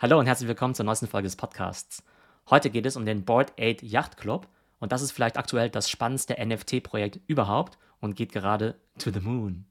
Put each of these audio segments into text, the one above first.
Hallo und herzlich willkommen zur neuesten Folge des Podcasts. Heute geht es um den Board 8 Yacht Club und das ist vielleicht aktuell das spannendste NFT-Projekt überhaupt und geht gerade to the moon.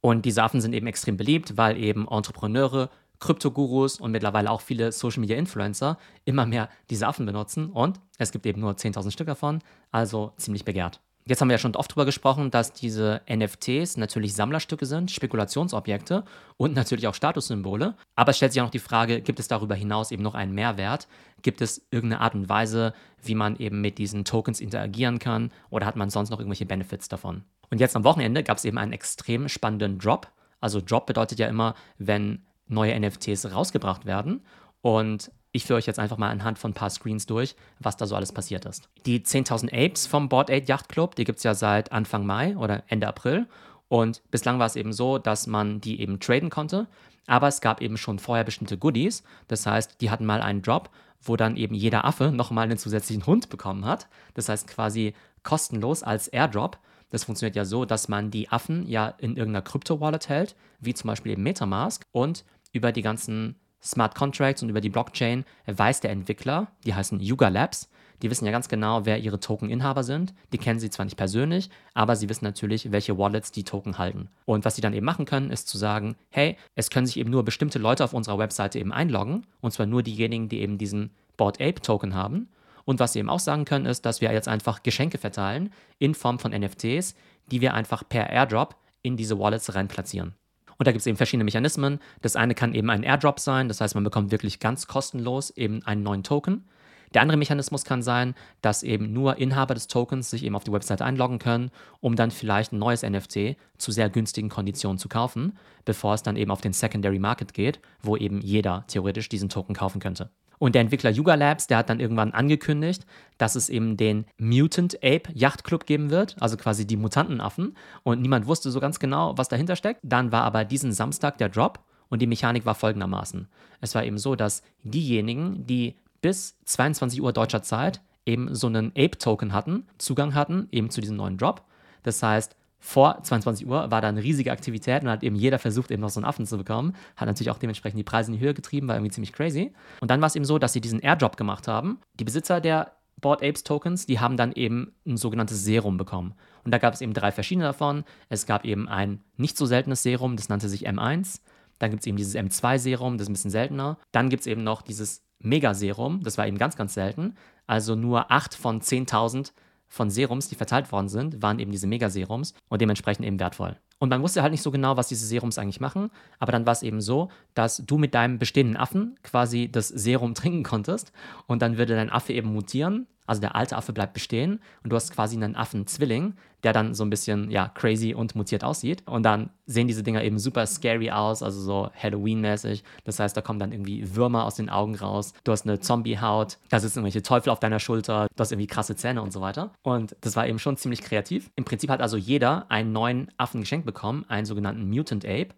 Und diese Affen sind eben extrem beliebt, weil eben Entrepreneure, Kryptogurus und mittlerweile auch viele Social Media Influencer immer mehr diese Affen benutzen und es gibt eben nur 10.000 Stück davon, also ziemlich begehrt. Jetzt haben wir ja schon oft darüber gesprochen, dass diese NFTs natürlich Sammlerstücke sind, Spekulationsobjekte und natürlich auch Statussymbole. Aber es stellt sich auch noch die Frage, gibt es darüber hinaus eben noch einen Mehrwert? Gibt es irgendeine Art und Weise, wie man eben mit diesen Tokens interagieren kann? Oder hat man sonst noch irgendwelche Benefits davon? Und jetzt am Wochenende gab es eben einen extrem spannenden Drop. Also Drop bedeutet ja immer, wenn neue NFTs rausgebracht werden. Und ich führe euch jetzt einfach mal anhand von ein paar Screens durch, was da so alles passiert ist. Die 10.000 Apes vom Board 8 Yacht Club, die gibt es ja seit Anfang Mai oder Ende April. Und bislang war es eben so, dass man die eben traden konnte. Aber es gab eben schon vorher bestimmte Goodies. Das heißt, die hatten mal einen Drop, wo dann eben jeder Affe nochmal einen zusätzlichen Hund bekommen hat. Das heißt quasi kostenlos als Airdrop. Das funktioniert ja so, dass man die Affen ja in irgendeiner Krypto-Wallet hält, wie zum Beispiel eben Metamask, und über die ganzen Smart Contracts und über die Blockchain weiß der Entwickler, die heißen Yuga Labs, die wissen ja ganz genau, wer ihre Token-Inhaber sind. Die kennen sie zwar nicht persönlich, aber sie wissen natürlich, welche Wallets die Token halten. Und was sie dann eben machen können, ist zu sagen, hey, es können sich eben nur bestimmte Leute auf unserer Webseite eben einloggen, und zwar nur diejenigen, die eben diesen Board Ape Token haben. Und was sie eben auch sagen können, ist, dass wir jetzt einfach Geschenke verteilen in Form von NFTs, die wir einfach per Airdrop in diese Wallets rein platzieren. Und da gibt es eben verschiedene Mechanismen. Das eine kann eben ein Airdrop sein, das heißt, man bekommt wirklich ganz kostenlos eben einen neuen Token. Der andere Mechanismus kann sein, dass eben nur Inhaber des Tokens sich eben auf die Website einloggen können, um dann vielleicht ein neues NFT zu sehr günstigen Konditionen zu kaufen, bevor es dann eben auf den Secondary Market geht, wo eben jeder theoretisch diesen Token kaufen könnte. Und der Entwickler Yuga Labs, der hat dann irgendwann angekündigt, dass es eben den Mutant Ape Yacht Club geben wird, also quasi die Mutantenaffen. Und niemand wusste so ganz genau, was dahinter steckt. Dann war aber diesen Samstag der Drop und die Mechanik war folgendermaßen. Es war eben so, dass diejenigen, die bis 22 Uhr deutscher Zeit eben so einen Ape-Token hatten, Zugang hatten eben zu diesem neuen Drop. Das heißt, vor 22 Uhr war da eine riesige Aktivität und hat eben jeder versucht, eben noch so einen Affen zu bekommen. Hat natürlich auch dementsprechend die Preise in die Höhe getrieben, war irgendwie ziemlich crazy. Und dann war es eben so, dass sie diesen Airdrop gemacht haben. Die Besitzer der Board Apes Tokens, die haben dann eben ein sogenanntes Serum bekommen. Und da gab es eben drei verschiedene davon. Es gab eben ein nicht so seltenes Serum, das nannte sich M1. Dann gibt es eben dieses M2-Serum, das ist ein bisschen seltener. Dann gibt es eben noch dieses Mega-Serum, das war eben ganz, ganz selten. Also nur 8 von 10.000 von Serums, die verteilt worden sind, waren eben diese Megaserums und dementsprechend eben wertvoll. Und man wusste halt nicht so genau, was diese Serums eigentlich machen, aber dann war es eben so, dass du mit deinem bestehenden Affen quasi das Serum trinken konntest und dann würde dein Affe eben mutieren, also der alte Affe bleibt bestehen und du hast quasi einen Affenzwilling, der dann so ein bisschen ja crazy und mutiert aussieht. Und dann sehen diese Dinger eben super scary aus, also so Halloween-mäßig. Das heißt, da kommen dann irgendwie Würmer aus den Augen raus. Du hast eine Zombie-Haut, da sitzen irgendwelche Teufel auf deiner Schulter, du hast irgendwie krasse Zähne und so weiter. Und das war eben schon ziemlich kreativ. Im Prinzip hat also jeder einen neuen Affen geschenkt bekommen, einen sogenannten Mutant Ape.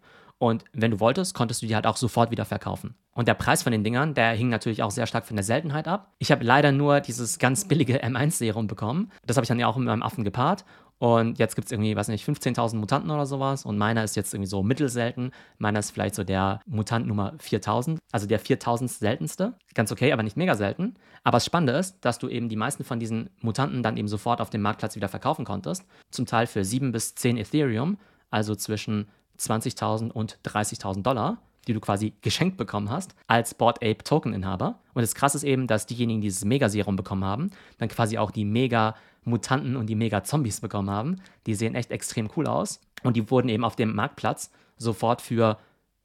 Und wenn du wolltest, konntest du die halt auch sofort wieder verkaufen. Und der Preis von den Dingern, der hing natürlich auch sehr stark von der Seltenheit ab. Ich habe leider nur dieses ganz billige M1-Serum bekommen. Das habe ich dann ja auch mit meinem Affen gepaart. Und jetzt gibt es irgendwie, weiß nicht, 15.000 Mutanten oder sowas. Und meiner ist jetzt irgendwie so mittelselten. Meiner ist vielleicht so der Mutant Nummer 4000, also der 4000 seltenste. Ganz okay, aber nicht mega selten. Aber das Spannende ist, dass du eben die meisten von diesen Mutanten dann eben sofort auf dem Marktplatz wieder verkaufen konntest. Zum Teil für 7 bis 10 Ethereum, also zwischen 20.000 und 30.000 Dollar die du quasi geschenkt bekommen hast, als Board Ape Token-Inhaber. Und das Krasse ist eben, dass diejenigen, die dieses Mega-Serum bekommen haben, dann quasi auch die Mega-Mutanten und die Mega-Zombies bekommen haben. Die sehen echt extrem cool aus. Und die wurden eben auf dem Marktplatz sofort für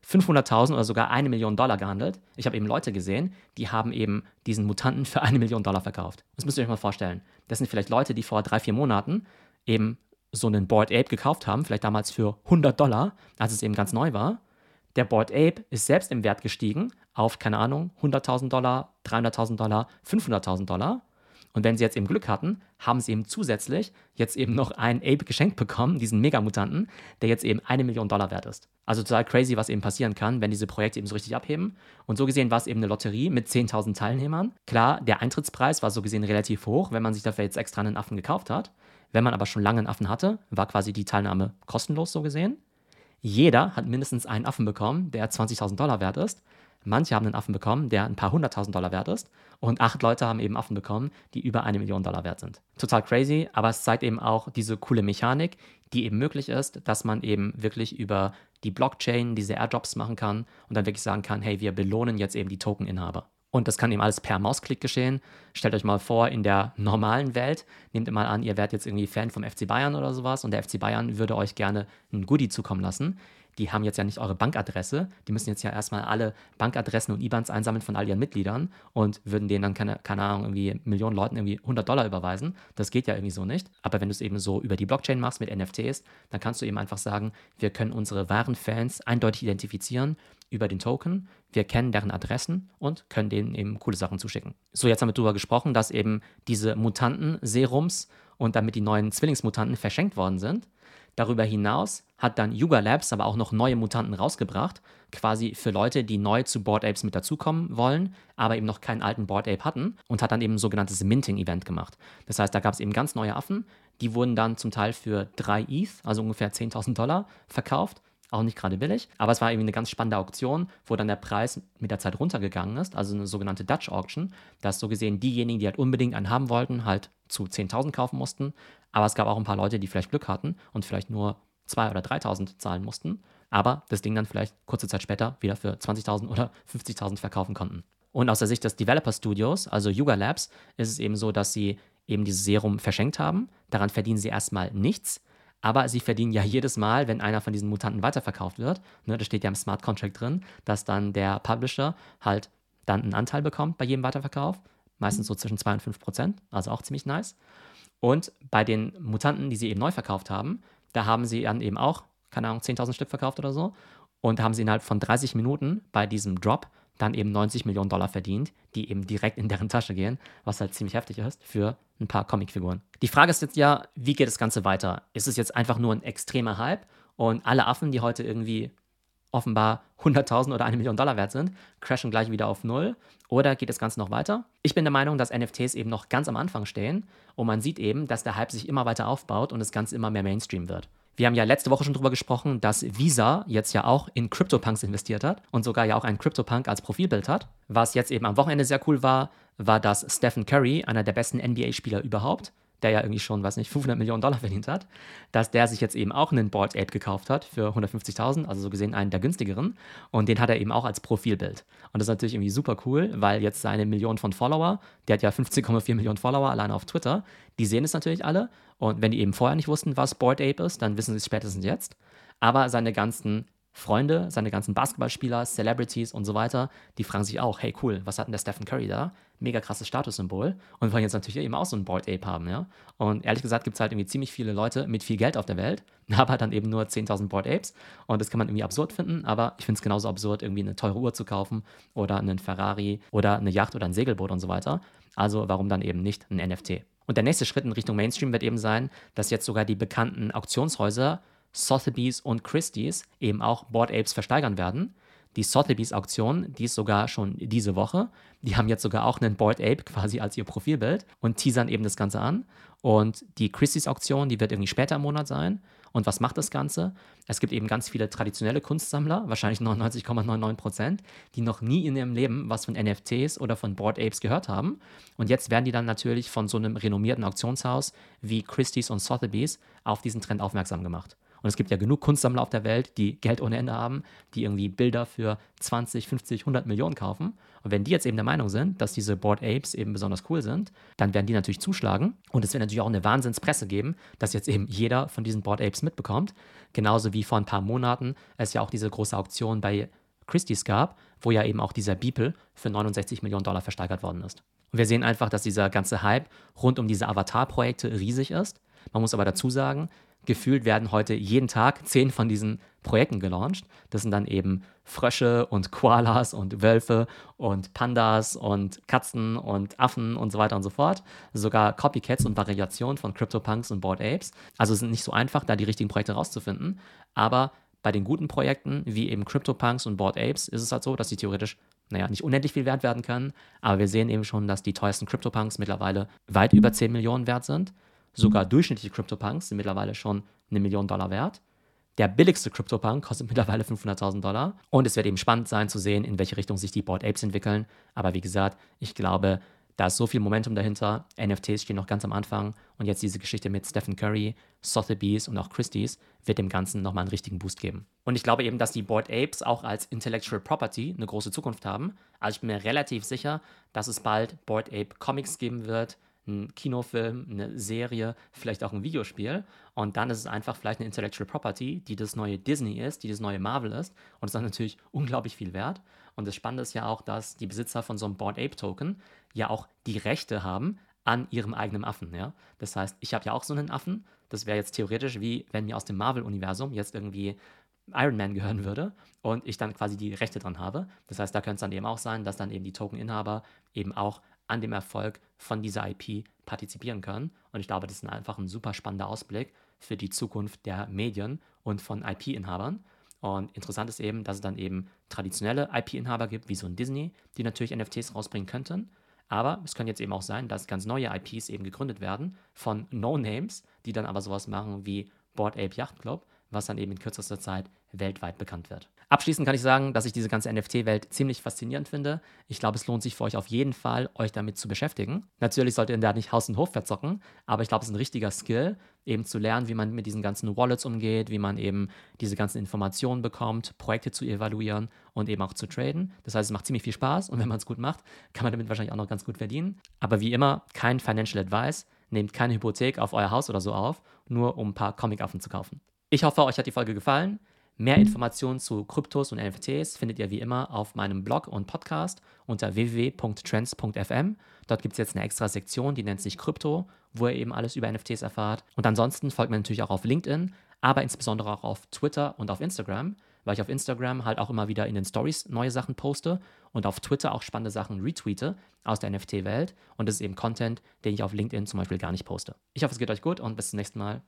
500.000 oder sogar eine Million Dollar gehandelt. Ich habe eben Leute gesehen, die haben eben diesen Mutanten für eine Million Dollar verkauft. Das müsst ihr euch mal vorstellen. Das sind vielleicht Leute, die vor drei, vier Monaten eben so einen Board Ape gekauft haben, vielleicht damals für 100 Dollar, als es eben ganz neu war. Der Board Ape ist selbst im Wert gestiegen auf, keine Ahnung, 100.000 Dollar, 300.000 Dollar, 500.000 Dollar. Und wenn sie jetzt eben Glück hatten, haben sie eben zusätzlich jetzt eben noch einen Ape geschenkt bekommen, diesen Megamutanten, der jetzt eben eine Million Dollar wert ist. Also total crazy, was eben passieren kann, wenn diese Projekte eben so richtig abheben. Und so gesehen war es eben eine Lotterie mit 10.000 Teilnehmern. Klar, der Eintrittspreis war so gesehen relativ hoch, wenn man sich dafür jetzt extra einen Affen gekauft hat. Wenn man aber schon lange einen Affen hatte, war quasi die Teilnahme kostenlos so gesehen. Jeder hat mindestens einen Affen bekommen, der 20.000 Dollar wert ist. Manche haben einen Affen bekommen, der ein paar hunderttausend Dollar wert ist. Und acht Leute haben eben Affen bekommen, die über eine Million Dollar wert sind. Total crazy, aber es zeigt eben auch diese coole Mechanik, die eben möglich ist, dass man eben wirklich über die Blockchain diese Airdrops machen kann und dann wirklich sagen kann, hey, wir belohnen jetzt eben die Tokeninhaber. Und das kann eben alles per Mausklick geschehen. Stellt euch mal vor, in der normalen Welt, nehmt ihr mal an, ihr werdet jetzt irgendwie Fan vom FC Bayern oder sowas und der FC Bayern würde euch gerne ein Goodie zukommen lassen die haben jetzt ja nicht eure Bankadresse. Die müssen jetzt ja erstmal alle Bankadressen und IBANs einsammeln von all ihren Mitgliedern und würden denen dann, keine, keine Ahnung, irgendwie Millionen Leuten irgendwie 100 Dollar überweisen. Das geht ja irgendwie so nicht. Aber wenn du es eben so über die Blockchain machst mit NFTs, dann kannst du eben einfach sagen, wir können unsere wahren Fans eindeutig identifizieren über den Token. Wir kennen deren Adressen und können denen eben coole Sachen zuschicken. So, jetzt haben wir darüber gesprochen, dass eben diese Mutanten-Serums und damit die neuen Zwillingsmutanten verschenkt worden sind. Darüber hinaus hat dann Yuga Labs aber auch noch neue Mutanten rausgebracht, quasi für Leute, die neu zu Board Apes mit dazukommen wollen, aber eben noch keinen alten Board Ape hatten und hat dann eben ein sogenanntes Minting-Event gemacht. Das heißt, da gab es eben ganz neue Affen, die wurden dann zum Teil für 3 ETH, also ungefähr 10.000 Dollar, verkauft auch nicht gerade billig, aber es war irgendwie eine ganz spannende Auktion, wo dann der Preis mit der Zeit runtergegangen ist, also eine sogenannte Dutch Auction, dass so gesehen diejenigen, die halt unbedingt einen haben wollten, halt zu 10.000 kaufen mussten, aber es gab auch ein paar Leute, die vielleicht Glück hatten und vielleicht nur 2.000 oder 3.000 zahlen mussten, aber das Ding dann vielleicht kurze Zeit später wieder für 20.000 oder 50.000 verkaufen konnten. Und aus der Sicht des Developer Studios, also Yuga Labs, ist es eben so, dass sie eben dieses Serum verschenkt haben. Daran verdienen sie erstmal nichts, aber sie verdienen ja jedes Mal, wenn einer von diesen Mutanten weiterverkauft wird, ne, das steht ja im Smart Contract drin, dass dann der Publisher halt dann einen Anteil bekommt bei jedem Weiterverkauf, meistens so zwischen 2 und 5 Prozent, also auch ziemlich nice. Und bei den Mutanten, die sie eben neu verkauft haben, da haben sie dann eben auch, keine Ahnung, 10.000 Stück verkauft oder so. Und da haben sie innerhalb von 30 Minuten bei diesem Drop dann eben 90 Millionen Dollar verdient, die eben direkt in deren Tasche gehen, was halt ziemlich heftig ist für ein paar Comicfiguren. Die Frage ist jetzt ja, wie geht das Ganze weiter? Ist es jetzt einfach nur ein extremer Hype und alle Affen, die heute irgendwie offenbar 100.000 oder eine Million Dollar wert sind, crashen gleich wieder auf Null? Oder geht das Ganze noch weiter? Ich bin der Meinung, dass NFTs eben noch ganz am Anfang stehen und man sieht eben, dass der Hype sich immer weiter aufbaut und das Ganze immer mehr Mainstream wird. Wir haben ja letzte Woche schon darüber gesprochen, dass Visa jetzt ja auch in CryptoPunks investiert hat und sogar ja auch einen CryptoPunk als Profilbild hat. Was jetzt eben am Wochenende sehr cool war, war, dass Stephen Curry, einer der besten NBA-Spieler überhaupt, der ja irgendwie schon, weiß nicht, 500 Millionen Dollar verdient hat, dass der sich jetzt eben auch einen Board Ape gekauft hat für 150.000, also so gesehen einen der günstigeren. Und den hat er eben auch als Profilbild. Und das ist natürlich irgendwie super cool, weil jetzt seine Millionen von Follower, der hat ja 15,4 Millionen Follower alleine auf Twitter, die sehen es natürlich alle. Und wenn die eben vorher nicht wussten, was Board Ape ist, dann wissen sie es spätestens jetzt. Aber seine ganzen Freunde, seine ganzen Basketballspieler, Celebrities und so weiter, die fragen sich auch, hey cool, was hat denn der Stephen Curry da? Mega krasses Statussymbol. Und wollen jetzt natürlich eben auch so ein Board Ape haben, ja. Und ehrlich gesagt gibt es halt irgendwie ziemlich viele Leute mit viel Geld auf der Welt, aber dann eben nur 10.000 Board Apes. Und das kann man irgendwie absurd finden, aber ich finde es genauso absurd, irgendwie eine teure Uhr zu kaufen oder einen Ferrari oder eine Yacht oder ein Segelboot und so weiter. Also warum dann eben nicht ein NFT? Und der nächste Schritt in Richtung Mainstream wird eben sein, dass jetzt sogar die bekannten Auktionshäuser Sotheby's und Christie's eben auch Board Apes versteigern werden. Die Sotheby's Auktion, die ist sogar schon diese Woche. Die haben jetzt sogar auch einen Board Ape quasi als ihr Profilbild und teasern eben das Ganze an. Und die Christie's Auktion, die wird irgendwie später im Monat sein. Und was macht das Ganze? Es gibt eben ganz viele traditionelle Kunstsammler, wahrscheinlich 99,99 Prozent, die noch nie in ihrem Leben was von NFTs oder von Board Apes gehört haben. Und jetzt werden die dann natürlich von so einem renommierten Auktionshaus wie Christie's und Sotheby's auf diesen Trend aufmerksam gemacht. Und es gibt ja genug Kunstsammler auf der Welt, die Geld ohne Ende haben, die irgendwie Bilder für 20, 50, 100 Millionen kaufen. Und wenn die jetzt eben der Meinung sind, dass diese Board Apes eben besonders cool sind, dann werden die natürlich zuschlagen. Und es wird natürlich auch eine Wahnsinnspresse geben, dass jetzt eben jeder von diesen Board Apes mitbekommt. Genauso wie vor ein paar Monaten es ja auch diese große Auktion bei Christie's gab, wo ja eben auch dieser Beeple für 69 Millionen Dollar versteigert worden ist. Und wir sehen einfach, dass dieser ganze Hype rund um diese Avatar-Projekte riesig ist. Man muss aber dazu sagen, gefühlt werden heute jeden Tag zehn von diesen Projekten gelauncht. Das sind dann eben Frösche und Koalas und Wölfe und Pandas und Katzen und Affen und so weiter und so fort. Sogar Copycats und Variationen von CryptoPunks und Bored Apes. Also es ist nicht so einfach, da die richtigen Projekte rauszufinden. Aber bei den guten Projekten, wie eben CryptoPunks und Bored Apes, ist es halt so, dass sie theoretisch, naja, nicht unendlich viel wert werden können. Aber wir sehen eben schon, dass die teuersten CryptoPunks mittlerweile weit über 10 Millionen wert sind. Sogar durchschnittliche CryptoPunks sind mittlerweile schon eine Million Dollar wert. Der billigste CryptoPunk kostet mittlerweile 500.000 Dollar. Und es wird eben spannend sein zu sehen, in welche Richtung sich die Board Apes entwickeln. Aber wie gesagt, ich glaube, da ist so viel Momentum dahinter. NFTs stehen noch ganz am Anfang. Und jetzt diese Geschichte mit Stephen Curry, Sotheby's und auch Christie's wird dem Ganzen nochmal einen richtigen Boost geben. Und ich glaube eben, dass die Board Apes auch als Intellectual Property eine große Zukunft haben. Also ich bin mir relativ sicher, dass es bald Board Ape Comics geben wird, ein Kinofilm, eine Serie, vielleicht auch ein Videospiel. Und dann ist es einfach vielleicht eine Intellectual Property, die das neue Disney ist, die das neue Marvel ist. Und es ist dann natürlich unglaublich viel wert. Und das Spannende ist ja auch, dass die Besitzer von so einem Board Ape Token ja auch die Rechte haben an ihrem eigenen Affen. Ja? Das heißt, ich habe ja auch so einen Affen. Das wäre jetzt theoretisch wie, wenn mir aus dem Marvel-Universum jetzt irgendwie Iron Man gehören würde und ich dann quasi die Rechte dran habe. Das heißt, da könnte es dann eben auch sein, dass dann eben die Token-Inhaber eben auch an dem Erfolg von dieser IP partizipieren können. Und ich glaube, das ist einfach ein super spannender Ausblick für die Zukunft der Medien und von IP-Inhabern. Und interessant ist eben, dass es dann eben traditionelle IP-Inhaber gibt, wie so ein Disney, die natürlich NFTs rausbringen könnten. Aber es kann jetzt eben auch sein, dass ganz neue IPs eben gegründet werden von No-Names, die dann aber sowas machen wie Board Ape Yacht Club, was dann eben in kürzester Zeit weltweit bekannt wird. Abschließend kann ich sagen, dass ich diese ganze NFT-Welt ziemlich faszinierend finde. Ich glaube, es lohnt sich für euch auf jeden Fall, euch damit zu beschäftigen. Natürlich solltet ihr da nicht Haus und Hof verzocken, aber ich glaube, es ist ein richtiger Skill, eben zu lernen, wie man mit diesen ganzen Wallets umgeht, wie man eben diese ganzen Informationen bekommt, Projekte zu evaluieren und eben auch zu traden. Das heißt, es macht ziemlich viel Spaß und wenn man es gut macht, kann man damit wahrscheinlich auch noch ganz gut verdienen. Aber wie immer, kein Financial Advice. Nehmt keine Hypothek auf euer Haus oder so auf, nur um ein paar Comic-Affen zu kaufen. Ich hoffe, euch hat die Folge gefallen. Mehr Informationen zu Kryptos und NFTs findet ihr wie immer auf meinem Blog und Podcast unter www.trends.fm. Dort gibt es jetzt eine extra Sektion, die nennt sich Krypto, wo ihr eben alles über NFTs erfahrt. Und ansonsten folgt mir natürlich auch auf LinkedIn, aber insbesondere auch auf Twitter und auf Instagram, weil ich auf Instagram halt auch immer wieder in den Stories neue Sachen poste und auf Twitter auch spannende Sachen retweete aus der NFT-Welt. Und das ist eben Content, den ich auf LinkedIn zum Beispiel gar nicht poste. Ich hoffe, es geht euch gut und bis zum nächsten Mal.